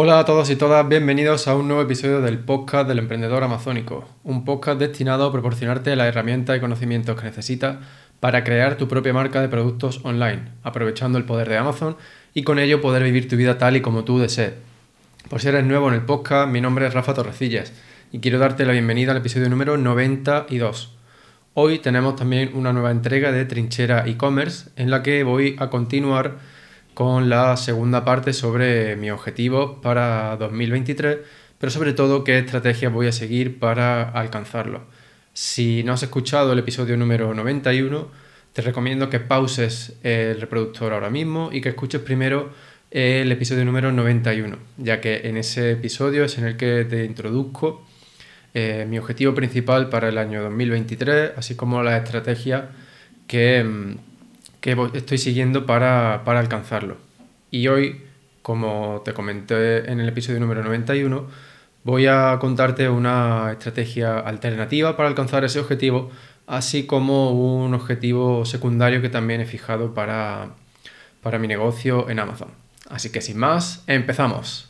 Hola a todos y todas, bienvenidos a un nuevo episodio del podcast del emprendedor amazónico, un podcast destinado a proporcionarte las herramientas y conocimientos que necesitas para crear tu propia marca de productos online, aprovechando el poder de Amazon y con ello poder vivir tu vida tal y como tú desees. Por si eres nuevo en el podcast, mi nombre es Rafa Torrecillas y quiero darte la bienvenida al episodio número 92. Hoy tenemos también una nueva entrega de Trinchera e-commerce en la que voy a continuar con la segunda parte sobre mi objetivo para 2023, pero sobre todo qué estrategias voy a seguir para alcanzarlo. Si no has escuchado el episodio número 91, te recomiendo que pauses el reproductor ahora mismo y que escuches primero el episodio número 91, ya que en ese episodio es en el que te introduzco eh, mi objetivo principal para el año 2023, así como las estrategias que, mm, que estoy siguiendo para, alcanzarlo. Y hoy, como te comenté en el episodio número 91, voy a contarte una estrategia alternativa para alcanzar ese objetivo, así como un objetivo secundario que también he fijado para, para mi negocio en Amazon. Así que sin más, empezamos.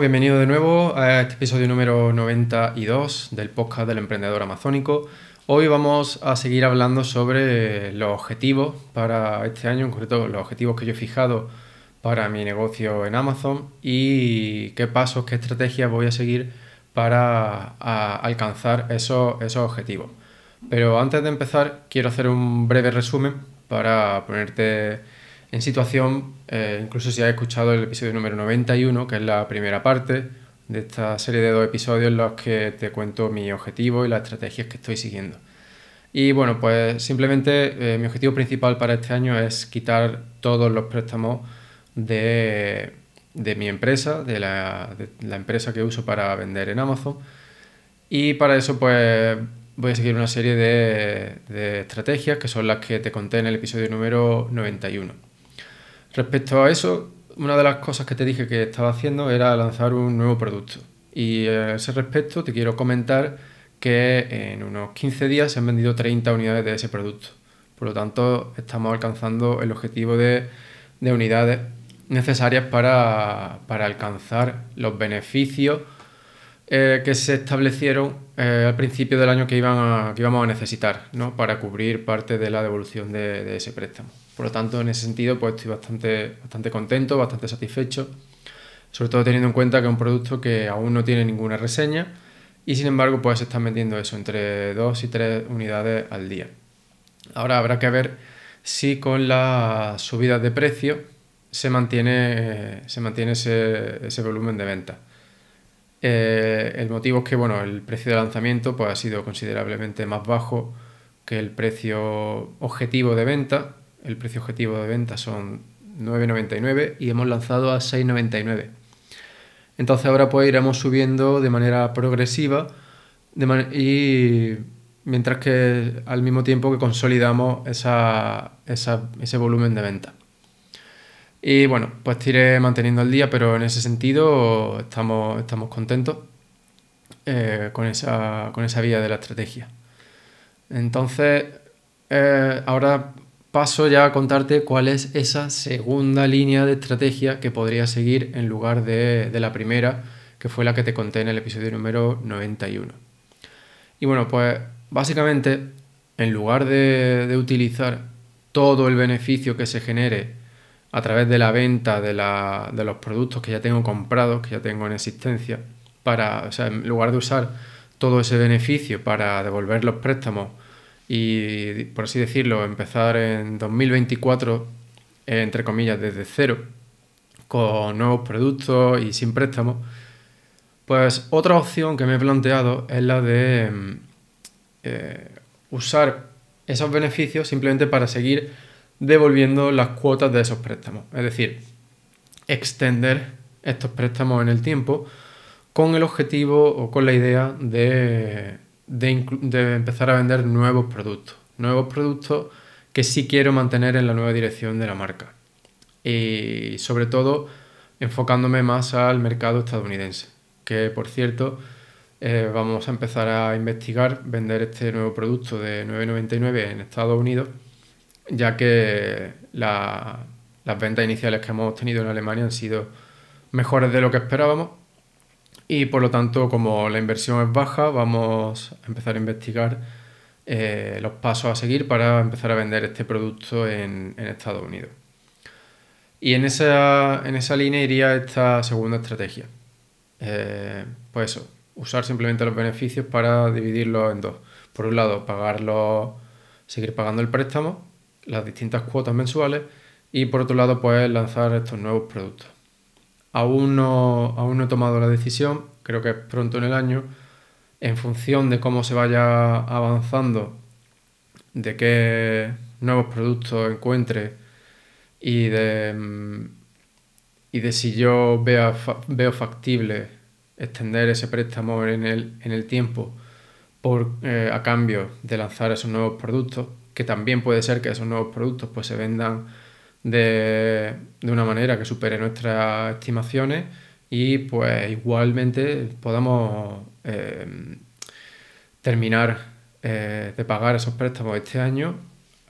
Bienvenido de nuevo a este episodio número 92 del podcast del emprendedor amazónico. Hoy vamos a seguir hablando sobre los objetivos para este año, en concreto los objetivos que yo he fijado para mi negocio en Amazon y qué pasos, qué estrategias voy a seguir para alcanzar esos, esos objetivos. Pero antes de empezar, quiero hacer un breve resumen para ponerte en situación, eh, incluso si has escuchado el episodio número 91, que es la primera parte de esta serie de dos episodios en los que te cuento mi objetivo y las estrategias que estoy siguiendo. Y bueno, pues simplemente eh, mi objetivo principal para este año es quitar todos los préstamos de, mi empresa, de la, empresa que uso para vender en Amazon. Y para eso pues voy a seguir una serie de, de estrategias que son las que te conté en el episodio número 91. Respecto a eso, una de las cosas que te dije que estaba haciendo era lanzar un nuevo producto. Y a ese respecto te quiero comentar que en unos 15 días se han vendido 30 unidades de ese producto. Por lo tanto, estamos alcanzando el objetivo de, unidades necesarias para, alcanzar los beneficios eh, que se establecieron eh, al principio del año que, iban que íbamos a necesitar ¿no? para cubrir parte de la devolución de ese préstamo. Por lo tanto, en ese sentido, pues estoy bastante, bastante contento, bastante satisfecho, sobre todo teniendo en cuenta que es un producto que aún no tiene ninguna reseña y sin embargo, pues se están vendiendo eso, entre 2 y 3 unidades al día. Ahora habrá que ver si con las subidas de precio se mantiene, se mantiene ese, volumen de venta. Eh, el motivo es que bueno, el precio de lanzamiento pues, ha sido considerablemente más bajo que el precio objetivo de venta el precio objetivo de venta son 9,99 y hemos lanzado a 6,99. Entonces ahora pues iremos subiendo de manera progresiva y mientras que al mismo tiempo que consolidamos ese volumen de venta. Y bueno, pues te iré manteniendo el día, pero en ese sentido estamos, estamos contentos eh, con, esa, con esa vía de la estrategia. Entonces, eh, ahora paso ya a contarte cuál es esa segunda línea de estrategia que podría seguir en lugar de, la primera, que fue la que te conté en el episodio número 91. Y bueno, pues básicamente, en lugar de, utilizar todo el beneficio que se genere a través de la venta de, de, los productos que ya tengo comprados, que ya tengo en existencia, para, o sea, en lugar de usar todo ese beneficio para devolver los préstamos y, por así decirlo, empezar en 2024, entre comillas, desde cero, con nuevos productos y sin préstamos, pues otra opción que me he planteado es la de mm, eh, usar esos beneficios simplemente para seguir devolviendo las cuotas de esos préstamos. Es decir, extender estos préstamos en el tiempo con el objetivo o con la idea de, de, empezar a vender nuevos productos. Nuevos productos que sí quiero mantener en la nueva dirección de la marca. Y sobre todo enfocándome más al mercado estadounidense, que por cierto eh, vamos a empezar a investigar vender este nuevo producto de 9,99 en Estados Unidos, ya que las ventas iniciales que hemos obtenido en Alemania han sido mejores de lo que esperábamos y por lo tanto como la inversión es baja vamos a empezar a investigar eh, los pasos a seguir para empezar a vender este producto en, Estados Unidos. Y en esa, en esa, línea iría esta segunda estrategia. Eh, pues eso, usar simplemente los beneficios para dividirlos en dos. Por un lado, pagarlo, seguir pagando el préstamo, las distintas cuotas mensuales, y por otro lado, pues lanzar estos nuevos productos. Aún no, aún no he tomado la decisión, creo que es pronto en el año, en función de cómo se vaya avanzando, de qué nuevos productos encuentre y de, mm, y de si yo vea, veo factible extender ese préstamo en el, en el tiempo por, eh, a cambio de lanzar esos nuevos productos, que también puede ser que esos nuevos productos pues, se vendan de, una manera que supere nuestras estimaciones y pues igualmente podamos eh, terminar eh, de pagar esos préstamos este año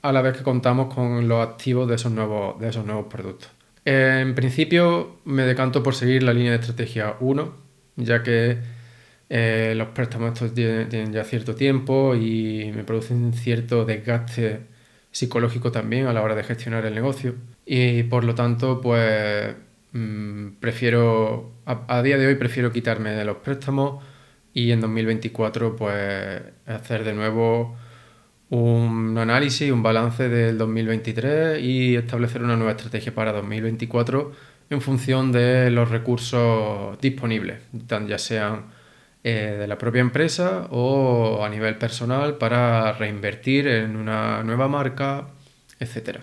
a la vez que contamos con los activos de esos nuevos, de esos nuevos productos. En principio me decanto por seguir la línea de estrategia 1, ya que eh, los préstamos estos tienen, ya cierto tiempo y me producen cierto desgaste psicológico también a la hora de gestionar el negocio. Y por lo tanto, pues mm, prefiero, a, día de hoy prefiero quitarme de los préstamos y en 2024 pues hacer de nuevo un análisis, un balance del 2023 y establecer una nueva estrategia para 2024 en función de los recursos disponibles, ya sean eh, de la propia empresa o a nivel personal para reinvertir en una nueva marca, etc.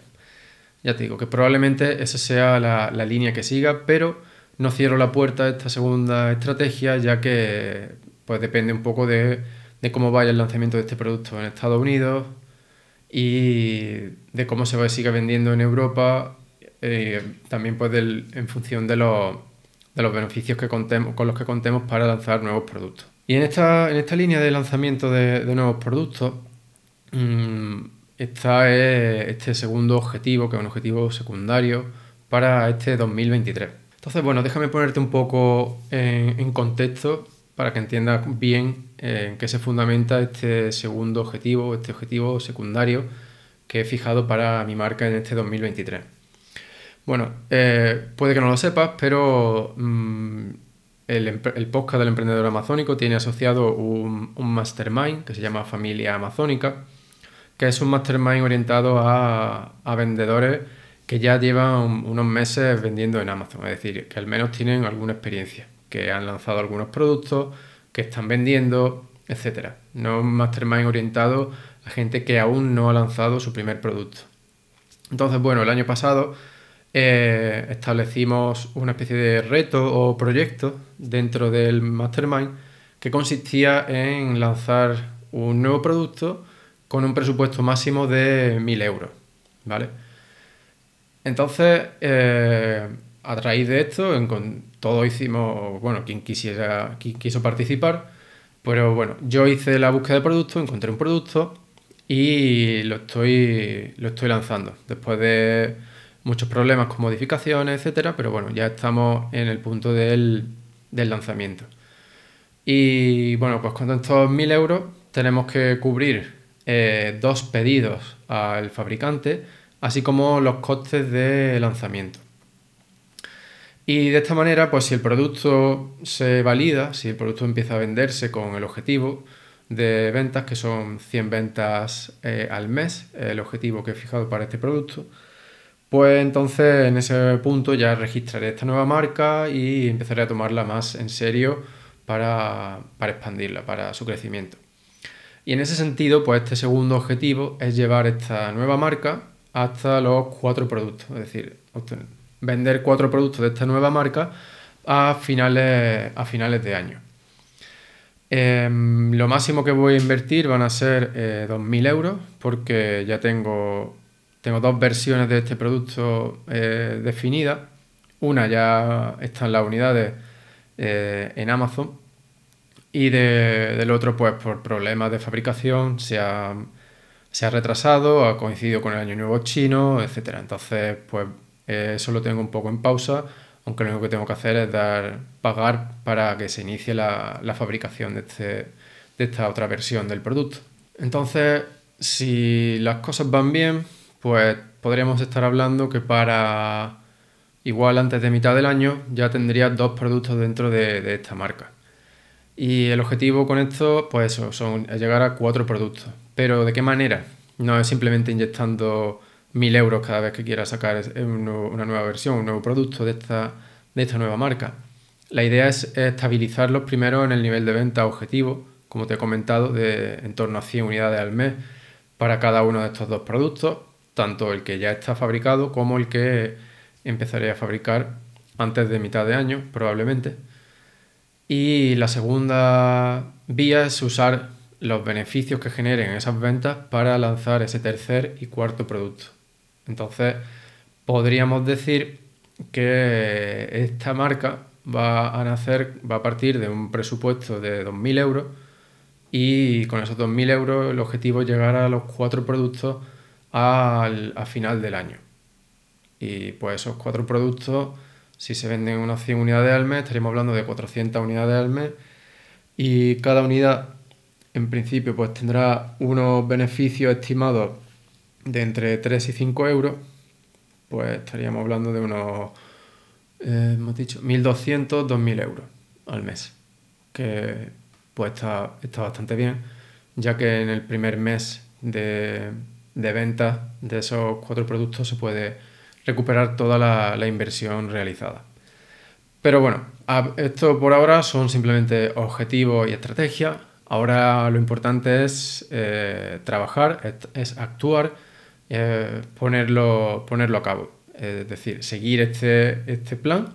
Ya te digo que probablemente esa sea la, línea que siga, pero no cierro la puerta a esta segunda estrategia ya que pues depende un poco de, cómo vaya el lanzamiento de este producto en Estados Unidos y de cómo se siga vendiendo en Europa, eh, también pues en función de los de los beneficios que contemos, con los que contemos para lanzar nuevos productos. Y en esta, en esta línea de lanzamiento de, nuevos productos mmm, está este segundo objetivo, que es un objetivo secundario para este 2023. Entonces, bueno, déjame ponerte un poco en, contexto para que entiendas bien en qué se fundamenta este segundo objetivo, este objetivo secundario que he fijado para mi marca en este 2023. Bueno, eh, puede que no lo sepas, pero mm, el, podcast del emprendedor amazónico tiene asociado un, mastermind que se llama Familia Amazónica, que es un mastermind orientado a, vendedores que ya llevan unos meses vendiendo en Amazon, es decir, que al menos tienen alguna experiencia, que han lanzado algunos productos, que están vendiendo, etc. No un mastermind orientado a gente que aún no ha lanzado su primer producto. Entonces, bueno, el año pasado eh, establecimos una especie de reto o proyecto dentro del Mastermind que consistía en lanzar un nuevo producto con un presupuesto máximo de 1000 euros. ¿vale? Entonces, eh, a raíz de esto, en, todos hicimos, bueno, quien quisiera, quien quiso participar, pero bueno, yo hice la búsqueda de producto, encontré un producto y lo estoy, lo estoy lanzando. Después de muchos problemas con modificaciones, etcétera, pero bueno, ya estamos en el punto del, lanzamiento. Y bueno, pues con estos 1000 euros tenemos que cubrir eh, dos pedidos al fabricante, así como los costes de lanzamiento. Y de esta manera, pues si el producto se valida, si el producto empieza a venderse con el objetivo de ventas, que son 100 ventas eh, al mes, el objetivo que he fijado para este producto, pues entonces en ese punto ya registraré esta nueva marca y empezaré a tomarla más en serio para, expandirla, para su crecimiento. Y en ese sentido, pues este segundo objetivo es llevar esta nueva marca hasta los cuatro productos, es decir, vender cuatro productos de esta nueva marca a finales, a finales de año. Em, lo máximo que voy a invertir van a ser 2.000 eh, euros porque ya tengo, tengo dos versiones de este producto eh, definidas. Una ya está en las unidades eh, en Amazon y del otro pues por problemas de fabricación se ha, se ha retrasado, ha coincidido con el Año Nuevo chino, etc. Entonces pues eso lo tengo un poco en pausa aunque lo único que tengo que hacer es dar, pagar para que se inicie la, fabricación de, este, de esta otra versión del producto. Entonces, si las cosas van bien, pues podríamos estar hablando que para igual antes de mitad del año ya tendría dos productos dentro de, esta marca. Y el objetivo con esto, pues eso, son llegar a cuatro productos. Pero ¿de qué manera? No es simplemente inyectando mil euros cada vez que quiera sacar una nueva versión, un nuevo producto de esta, de esta nueva marca. La idea es estabilizarlos primero en el nivel de venta objetivo, como te he comentado, de en torno a 100 unidades al mes para cada uno de estos dos productos, tanto el que ya está fabricado como el que empezaré a fabricar antes de mitad de año, probablemente. Y la segunda vía es usar los beneficios que generen esas ventas para lanzar ese tercer y cuarto producto. Entonces, podríamos decir que esta marca va a nacer, va a partir de un presupuesto de 2.000 euros y con esos 2.000 euros el objetivo es llegar a los cuatro productos al, a final del año. Y pues esos cuatro productos, si se venden unas 100 unidades al mes, estaríamos hablando de 400 unidades al mes. Y cada unidad en principio pues tendrá unos beneficios estimados de entre 3 y 5 euros, pues estaríamos hablando de unos, eh, hemos dicho, 1.200, 2.000 euros al mes, que pues está, está bastante bien, ya que en el primer mes de, de venta de esos cuatro productos se puede recuperar toda la, inversión realizada. Pero bueno, esto por ahora son simplemente objetivos y estrategias. Ahora lo importante es eh, trabajar, es actuar eh, ponerlo, ponerlo a cabo. Es decir, seguir este, este plan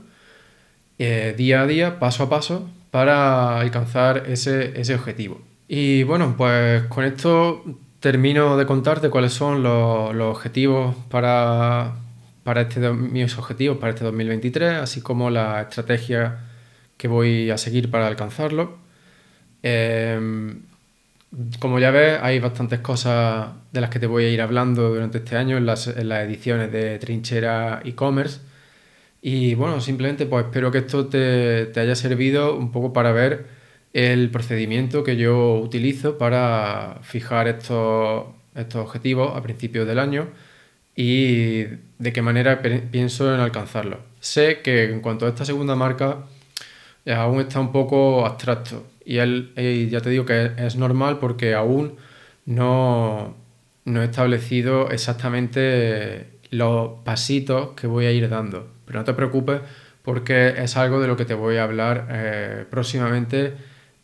eh, día a día, paso a paso, para alcanzar ese, ese, objetivo. Y bueno, pues con esto termino de contarte cuáles son los, objetivos para, para este, mis objetivos para este 2023, así como la estrategia que voy a seguir para alcanzarlo. Eh, como ya ves, hay bastantes cosas de las que te voy a ir hablando durante este año en las, ediciones de Trinchera e-commerce. Y bueno, simplemente pues espero que esto te, haya servido un poco para ver el procedimiento que yo utilizo para fijar estos, estos objetivos a principios del año y de qué manera pienso en alcanzarlos. Sé que en cuanto a esta segunda marca aún está un poco abstracto y él, ya te digo que es normal porque aún no, he establecido exactamente los pasitos que voy a ir dando. Pero no te preocupes porque es algo de lo que te voy a hablar eh, próximamente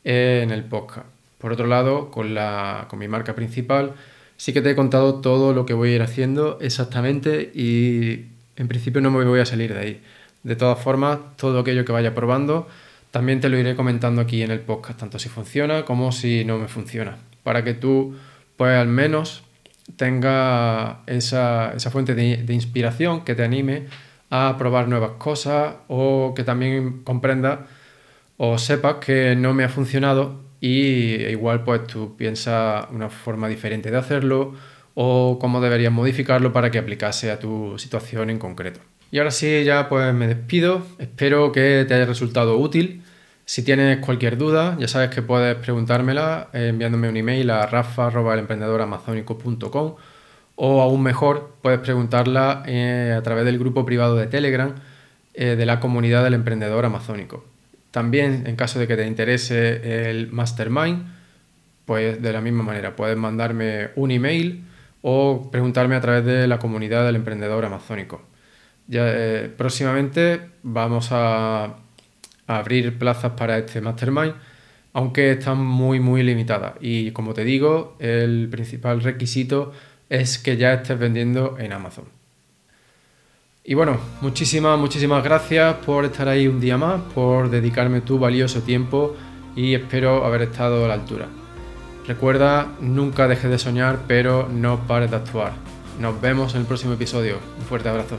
en el podcast. Por otro lado, con, la, con mi marca principal, sí que te he contado todo lo que voy a ir haciendo exactamente y en principio no me voy a salir de ahí. De todas formas, todo aquello que vaya probando también te lo iré comentando aquí en el podcast, tanto si funciona como si no me funciona, para que tú, pues al menos, tenga esa, fuente de, inspiración que te anime a probar nuevas cosas o que también comprenda o sepas que no me ha funcionado y igual pues tú piensas una forma diferente de hacerlo o cómo deberías modificarlo para que aplicase a tu situación en concreto. Y ahora sí, ya pues me despido. Espero que te haya resultado útil. Si tienes cualquier duda, ya sabes que puedes preguntármela eh, enviándome un email a rafa.emprendedor.amazónico.com o aún mejor, puedes preguntarla eh, a través del grupo privado de Telegram eh, de la comunidad del emprendedor amazónico. También, en caso de que te interese el mastermind, pues de la misma manera, puedes mandarme un email o preguntarme a través de la comunidad del emprendedor amazónico. Ya, eh, próximamente vamos a, abrir plazas para este mastermind, aunque están muy muy limitadas. Y como te digo, el principal requisito es que ya estés vendiendo en Amazon. Y bueno, muchísimas, muchísimas gracias por estar ahí un día más, por dedicarme tu valioso tiempo y espero haber estado a la altura. Recuerda, nunca dejes de soñar, pero no pares de actuar. Nos vemos en el próximo episodio. Un fuerte abrazo.